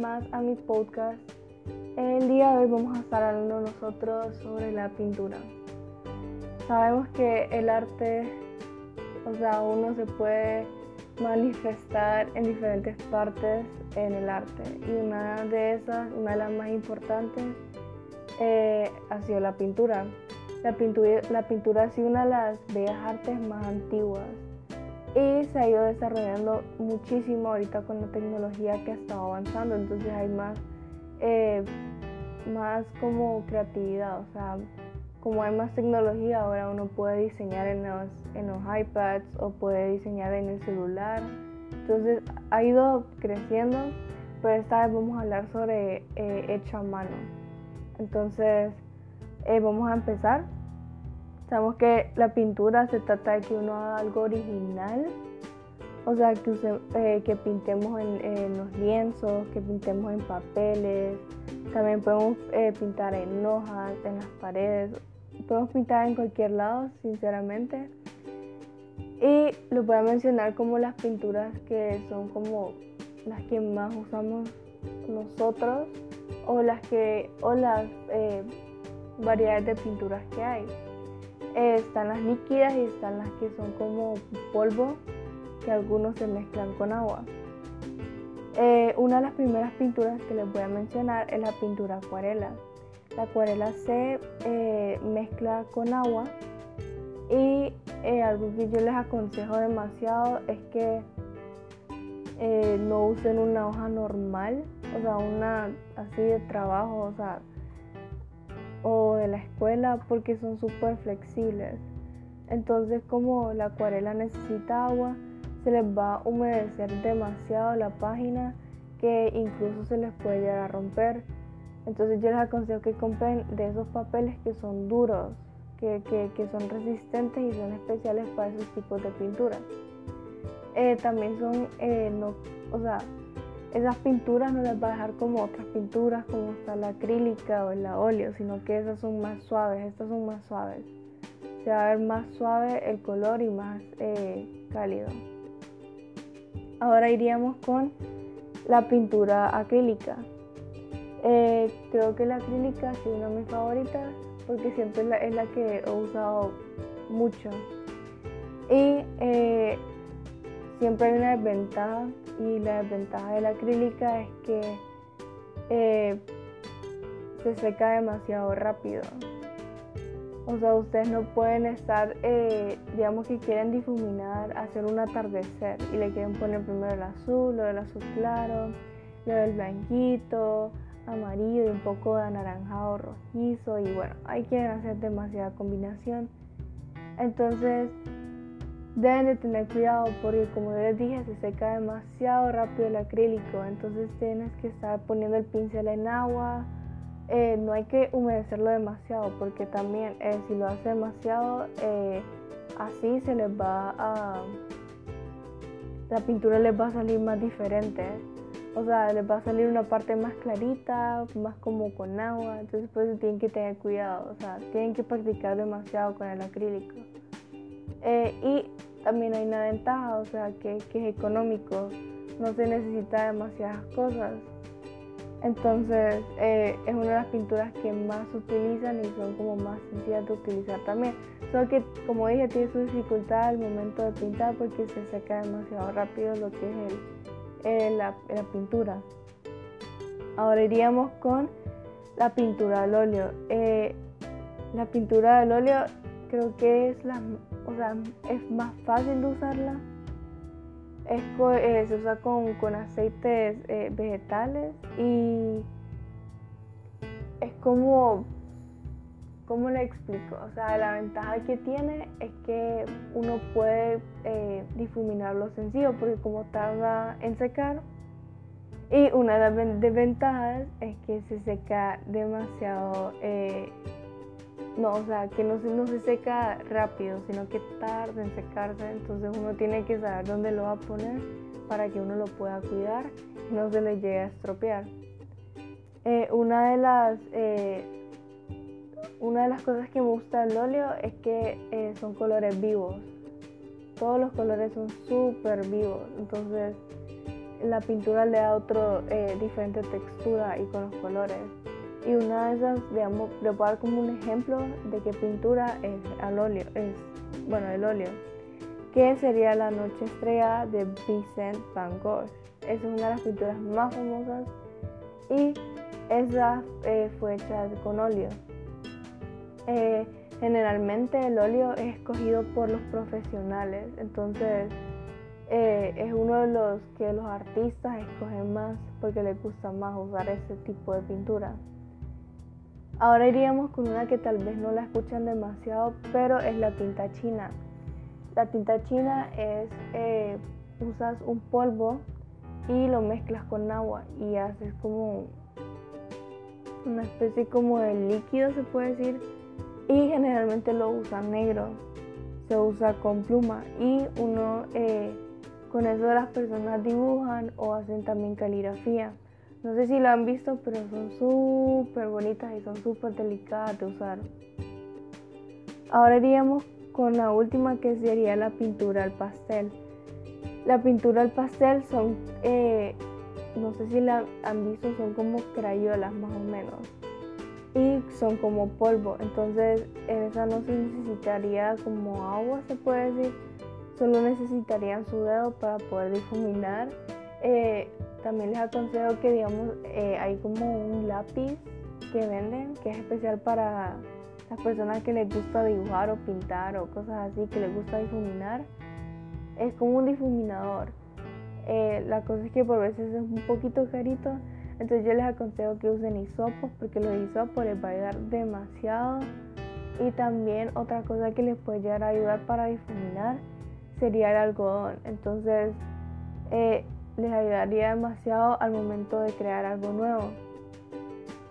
más a mi podcast. El día de hoy vamos a estar hablando nosotros sobre la pintura. Sabemos que el arte, o sea, uno se puede manifestar en diferentes partes en el arte y una de esas, una de las más importantes, eh, ha sido la pintura. La pintura, la pintura ha sido una de las bellas artes más antiguas se ha ido desarrollando muchísimo ahorita con la tecnología que ha estado avanzando, entonces hay más, eh, más como creatividad, o sea, como hay más tecnología ahora uno puede diseñar en los, en los iPads o puede diseñar en el celular, entonces ha ido creciendo, pero esta vez vamos a hablar sobre eh, hecho a mano, entonces eh, vamos a empezar. Sabemos que la pintura se trata de que uno haga algo original, o sea, que, eh, que pintemos en, los lienzos, que pintemos en papeles, también podemos eh, pintar en hojas, en las paredes, podemos pintar en cualquier lado, sinceramente. Y lo voy a mencionar como las pinturas que son como las que más usamos nosotros o las que o las eh, variedades de pinturas que hay. Eh, están las líquidas y están las que son como polvo, que algunos se mezclan con agua. Eh, una de las primeras pinturas que les voy a mencionar es la pintura acuarela. La acuarela se eh, mezcla con agua y algo que yo les aconsejo demasiado es que no usen una hoja normal, o sea, una así de trabajo, o sea, o de la escuela porque son súper flexibles. Entonces como la acuarela necesita agua, se les va a humedecer demasiado la página que incluso se les puede llegar a romper. Entonces yo les aconsejo que compren de esos papeles que son duros, que, son resistentes y son especiales para esos tipos de pintura. Eh, también son, eh, no, o sea, esas pinturas no las va a dejar como otras pinturas, como está la acrílica o la óleo, sino que esas son más suaves, estas son más suaves. Se va a ver más suave el color y más eh, cálido. Ahora iríamos con la pintura acrílica. Eh, creo que la acrílica es una de mis favoritas porque siempre es la, que he usado mucho. Y eh, siempre hay una desventaja y la desventaja de la acrílica es que eh, se seca demasiado rápido. O sea, ustedes no pueden estar, eh, digamos que quieren difuminar, hacer un atardecer y le quieren poner primero el azul, lo del azul claro, lo del blanquito, amarillo y un poco de anaranjado rojizo y bueno, ahí quieren hacer demasiada combinación. Entonces, Deben de tener cuidado porque como les dije se seca demasiado rápido el acrílico, entonces tienes que estar poniendo el pincel en agua. Eh, no hay que humedecerlo demasiado porque también eh, si lo hace demasiado eh, así se les va a... La pintura les va a salir más diferente. O sea, les va a salir una parte más clarita, más como con agua. Entonces por eso tienen que tener cuidado. O sea, tienen que practicar demasiado con el acrílico. Eh, y también hay una ventaja, o sea, que, es económico, no se necesita demasiadas cosas. Entonces eh, es una de las pinturas que más utilizan y son como más sencillas de utilizar también. Solo que como dije tiene su dificultad al momento de pintar porque se seca demasiado rápido lo que es la, pintura. Ahora iríamos con la pintura al óleo. Eh, la pintura al óleo creo que es la, o sea, es más fácil de usarla. Es, eh, se usa con, aceites eh, vegetales y es como, ¿cómo le explico? O sea, la ventaja que tiene es que uno puede eh, difuminarlo sencillo porque como tarda en secar. Y una de las desventajas es que se seca demasiado no, o sea, que no se, seca rápido, sino que tarda en secarse, entonces uno tiene que saber dónde lo va a poner para que uno lo pueda cuidar y no se le llegue a estropear. Eh, una, de las, eh, una de las cosas que me gusta del óleo es que eh, son colores vivos. Todos los colores son súper vivos, entonces la pintura le da otro diferente textura y con los colores. Y una de esas, digamos, le puedo dar como un ejemplo de que pintura es al óleo, es, bueno, el óleo, que sería La Noche Estrella de Vincent Van Gogh. Es una de las pinturas más famosas y esa eh, fue hecha con óleo. Eh, generalmente el óleo es escogido por los profesionales, entonces eh, es uno de los que los artistas escogen más porque les gusta más usar ese tipo de pintura. Ahora iríamos con una que tal vez no la escuchan demasiado, pero es la tinta china. La tinta china es, eh, usas un polvo y lo mezclas con agua y haces como una especie como de líquido, se puede decir, y generalmente lo usan negro, se usa con pluma y uno eh, con eso las personas dibujan o hacen también caligrafía. No sé si lo han visto, pero son súper bonitas y son súper delicadas de usar. Ahora iríamos con la última que sería la pintura al pastel. La pintura al pastel son, eh, no sé si la han visto, son como crayolas más o menos. Y son como polvo. Entonces en esa no se necesitaría como agua, se puede decir solo necesitarían su dedo para poder difuminar. Eh, también les aconsejo que digamos eh, hay como un lápiz que venden que es especial para las personas que les gusta dibujar o pintar o cosas así, que les gusta difuminar. Es como un difuminador. Eh, la cosa es que por veces es un poquito carito, entonces yo les aconsejo que usen hisopos porque los hisopos les va a ayudar demasiado. Y también otra cosa que les puede llegar a ayudar para difuminar sería el algodón. Entonces eh, les ayudaría demasiado al momento de crear algo nuevo.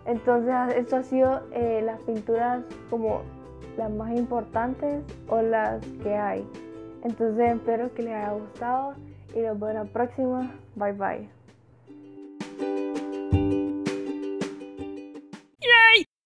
Entonces esto ha sido eh, las pinturas como las más importantes o las que hay. Entonces espero que les haya gustado y nos vemos la próxima. Bye bye.